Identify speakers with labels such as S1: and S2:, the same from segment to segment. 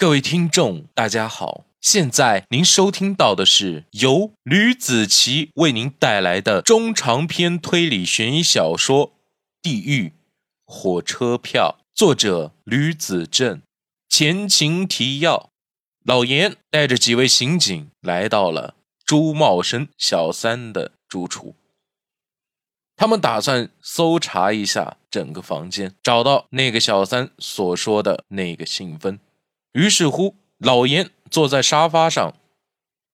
S1: 各位听众，大家好！现在您收听到的是由吕子奇为您带来的中长篇推理悬疑小说《地狱火车票》，作者吕子正。前情提要：老严带着几位刑警来到了朱茂生小三的住处，他们打算搜查一下整个房间，找到那个小三所说的那个信封。于是乎，老严坐在沙发上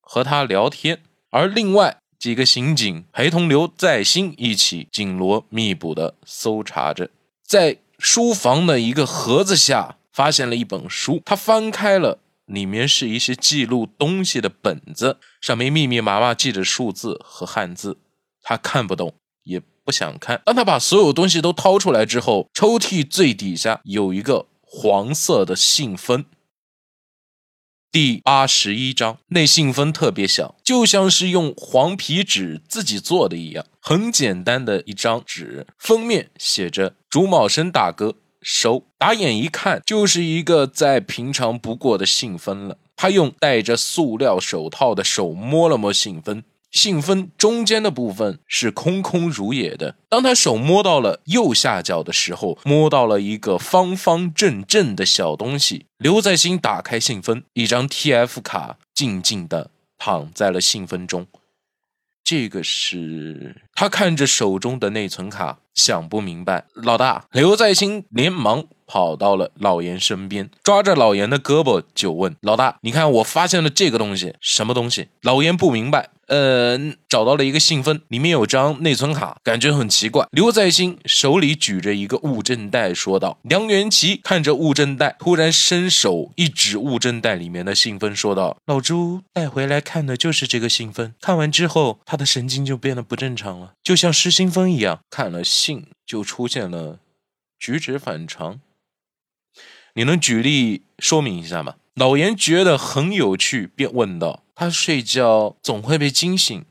S1: 和他聊天，而另外几个刑警陪同刘在兴一起紧锣密鼓地搜查着。在书房的一个盒子下，发现了一本书。他翻开了，里面是一些记录东西的本子，上面密密麻麻记着数字和汉字。他看不懂，也不想看。当他把所有东西都掏出来之后，抽屉最底下有一个黄色的信封。第八十一章，那信封特别小，就像是用黄皮纸自己做的一样，很简单的一张纸，封面写着“朱茂生大哥收”，打眼一看就是一个再平常不过的信封了。他用戴着塑料手套的手摸了摸信封。信封中间的部分是空空如也的。当他手摸到了右下角的时候，摸到了一个方方正正的小东西。刘在兴打开信封，一张 TF 卡静静地躺在了信封中。这个是他看着手中的内存卡，想不明白。老大，刘在兴连忙跑到了老严身边，抓着老严的胳膊就问：“老大，你看我发现了这个东西，什么东西？”老严不明白。呃，找到了一个信封，里面有张内存卡，感觉很奇怪。刘在兴手里举着一个物证袋，说道：“梁元奇看着物证袋，突然伸手一指物证袋里面的信封，说道：‘老朱带回来看的就是这个信封。看完之后，他的神经就变得不正常了，就像失心疯一样。看了信就出现了举止反常。你能举例说明一下吗？’老严觉得很有趣，便问道。”他睡觉总会被惊醒，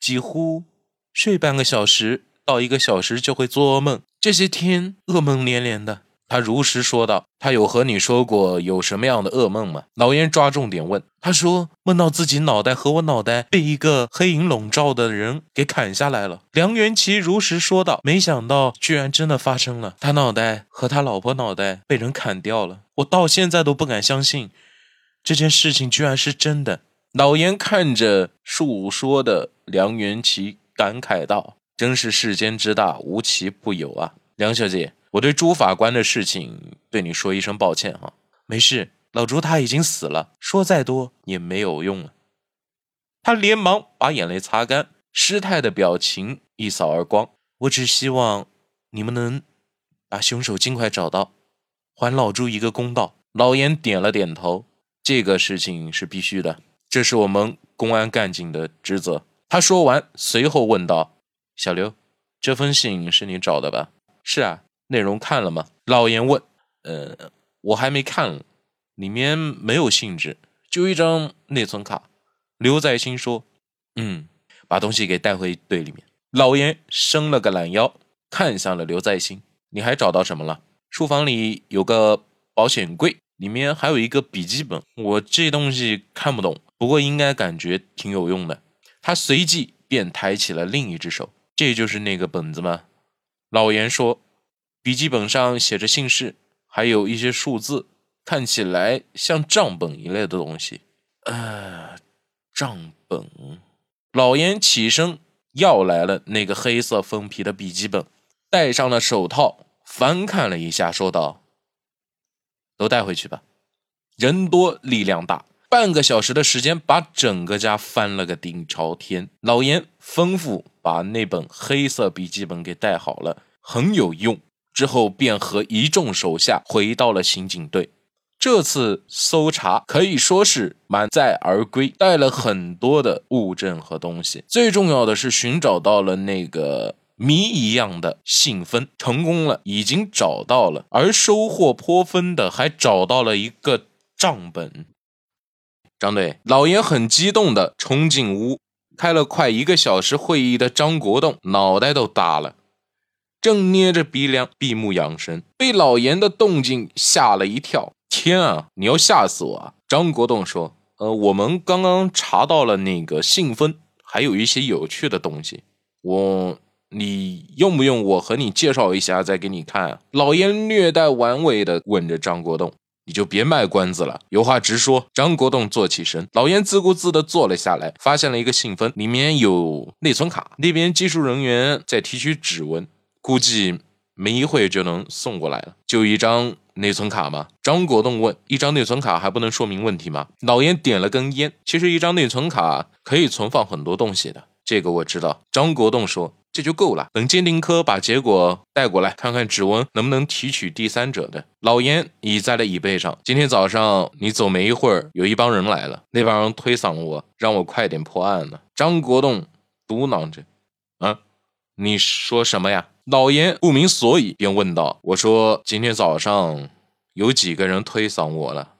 S1: 几乎睡半个小时到一个小时就会做噩梦，这些天噩梦连连的。他如实说道：“他有和你说过有什么样的噩梦吗？”老严抓重点问：“他说梦到自己脑袋和我脑袋被一个黑影笼罩的人给砍下来了。”梁元奇如实说道：“没想到居然真的发生了，他脑袋和他老婆脑袋被人砍掉了。我到现在都不敢相信这件事情居然是真的。”老严看着述说的梁元奇，感慨道：“真是世间之大，无奇不有啊！”梁小姐，我对朱法官的事情对你说一声抱歉哈。没事，老朱他已经死了，说再多也没有用了。他连忙把眼泪擦干，失态的表情一扫而光。我只希望你们能把凶手尽快找到，还老朱一个公道。老严点了点头，这个事情是必须的。这是我们公安干警的职责。他说完，随后问道：“小刘，这封信是你找的吧？”“是啊。”“内容看了吗？”老严问。“呃，我还没看，里面没有信纸，就一张内存卡。”刘在兴说。“嗯，把东西给带回队里面。”老严伸了个懒腰，看向了刘在兴：“你还找到什么了？”“书房里有个保险柜，里面还有一个笔记本。我这东西看不懂。”不过应该感觉挺有用的。他随即便抬起了另一只手。这就是那个本子吗？老严说：“笔记本上写着姓氏，还有一些数字，看起来像账本一类的东西。”呃，账本。老严起身要来了那个黑色封皮的笔记本，戴上了手套，翻看了一下，说道：“都带回去吧。人多力量大。”半个小时的时间，把整个家翻了个底朝天。老严吩咐把那本黑色笔记本给带好了，很有用。之后便和一众手下回到了刑警队。这次搜查可以说是满载而归，带了很多的物证和东西。最重要的是寻找到了那个谜一样的信封，成功了，已经找到了。而收获颇丰的，还找到了一个账本。张队，老严很激动地冲进屋。开了快一个小时会议的张国栋脑袋都大了，正捏着鼻梁闭目养神，被老严的动静吓了一跳。天啊，你要吓死我啊！张国栋说：“呃，我们刚刚查到了那个信封，还有一些有趣的东西。我，你用不用我和你介绍一下，再给你看？”啊老严略带玩味的问着张国栋：“你就别卖关子了，有话直说。”张国栋坐起身，老严自顾自的坐了下来，发现了一个信封，里面有内存卡。那边技术人员在提取指纹，估计没一会就能送过来了。就一张。内存卡吗？张国栋问。一张内存卡还不能说明问题吗？老严点了根烟。其实一张内存卡可以存放很多东西的，这个我知道。张国栋说：“这就够了。等鉴定科把结果带过来，看看指纹能不能提取第三者的。”老严倚在了椅背上。今天早上你走没一会儿，有一帮人来了，那帮人推搡我，让我快点破案呢。张国栋嘟囔着：“啊，你说什么呀？”老严不明所以，便问道：“我说今天早上有几个人推搡我了？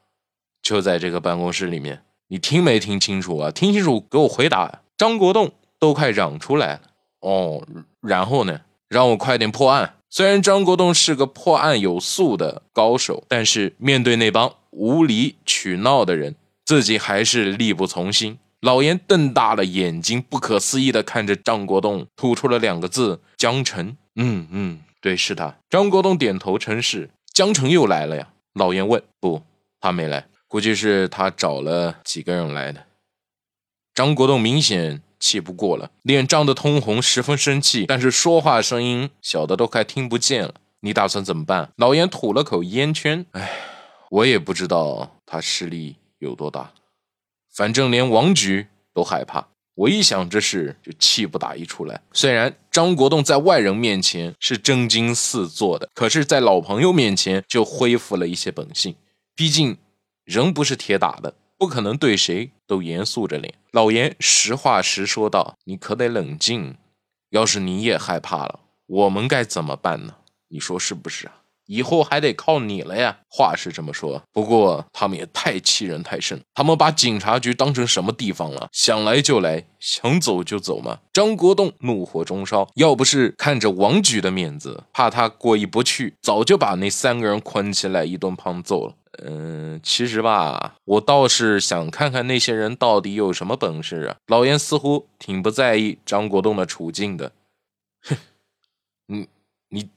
S1: 就在这个办公室里面，你听没听清楚啊？听清楚，给我回答！”张国栋都快嚷出来了。哦，然后呢？让我快点破案。虽然张国栋是个破案有素的高手，但是面对那帮无理取闹的人，自己还是力不从心。老严瞪大了眼睛，不可思议地看着张国栋，吐出了两个字：“江城。”嗯嗯，对，是他。张国栋点头称是。江城又来了呀？老严问。不，他没来，估计是他找了几个人来的。张国栋明显气不过了，脸涨得通红，十分生气，但是说话声音小的都快听不见了。你打算怎么办？老严吐了口烟圈。哎，我也不知道他势力有多大，反正连王局都害怕。我一想这事，就气不打一处来。虽然张国栋在外人面前是正襟四坐的，可是，在老朋友面前就恢复了一些本性。毕竟人不是铁打的，不可能对谁都严肃着脸。老严实话实说道：“你可得冷静。要是你也害怕了，我们该怎么办呢？你说是不是啊？”以后还得靠你了呀！话是这么说，不过他们也太欺人太甚。他们把警察局当成什么地方了？想来就来，想走就走吗？张国栋怒火中烧，要不是看着王局的面子，怕他过意不去，早就把那三个人捆起来一顿胖揍了。嗯，其实吧，我倒是想看看那些人到底有什么本事啊！老严似乎挺不在意张国栋的处境的。哼，你你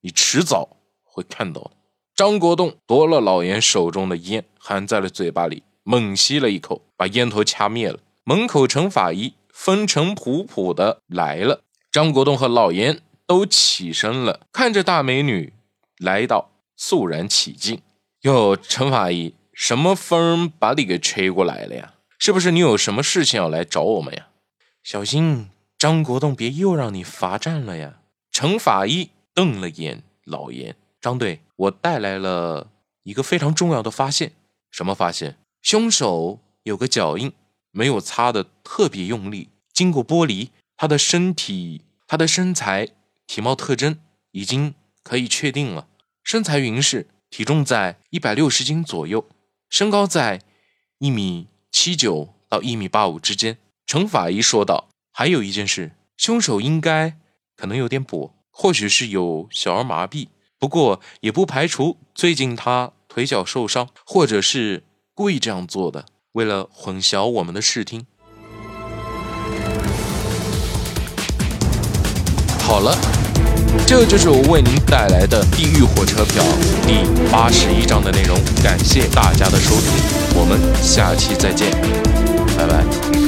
S1: 你迟早。会看到的。张国栋夺了老严手中的烟，含在了嘴巴里，猛吸了一口，把烟头掐灭了。门口陈法医风尘仆仆的来了，张国栋和老严都起身了，看着大美女来到，肃然起敬。哟，陈法医，什么风把你给吹过来了呀？是不是你有什么事情要来找我们呀？小心张国栋别又让你罚站了呀！陈法医瞪了眼老严。张队，我带来了一个非常重要的发现。什么发现？凶手有个脚印，没有擦的特别用力。经过剥离，他的身体、他的身材、体貌特征已经可以确定了。身材匀实，体重在一百六十斤左右，身高在一米七九到一米八五之间。程法医说道：“还有一件事，凶手应该可能有点跛，或许是有小儿麻痹。”不过也不排除最近他腿脚受伤，或者是故意这样做的，为了混淆我们的视听。好了，这就是我为您带来的《地狱火车票》第八十一章的内容。感谢大家的收听，我们下期再见，拜拜。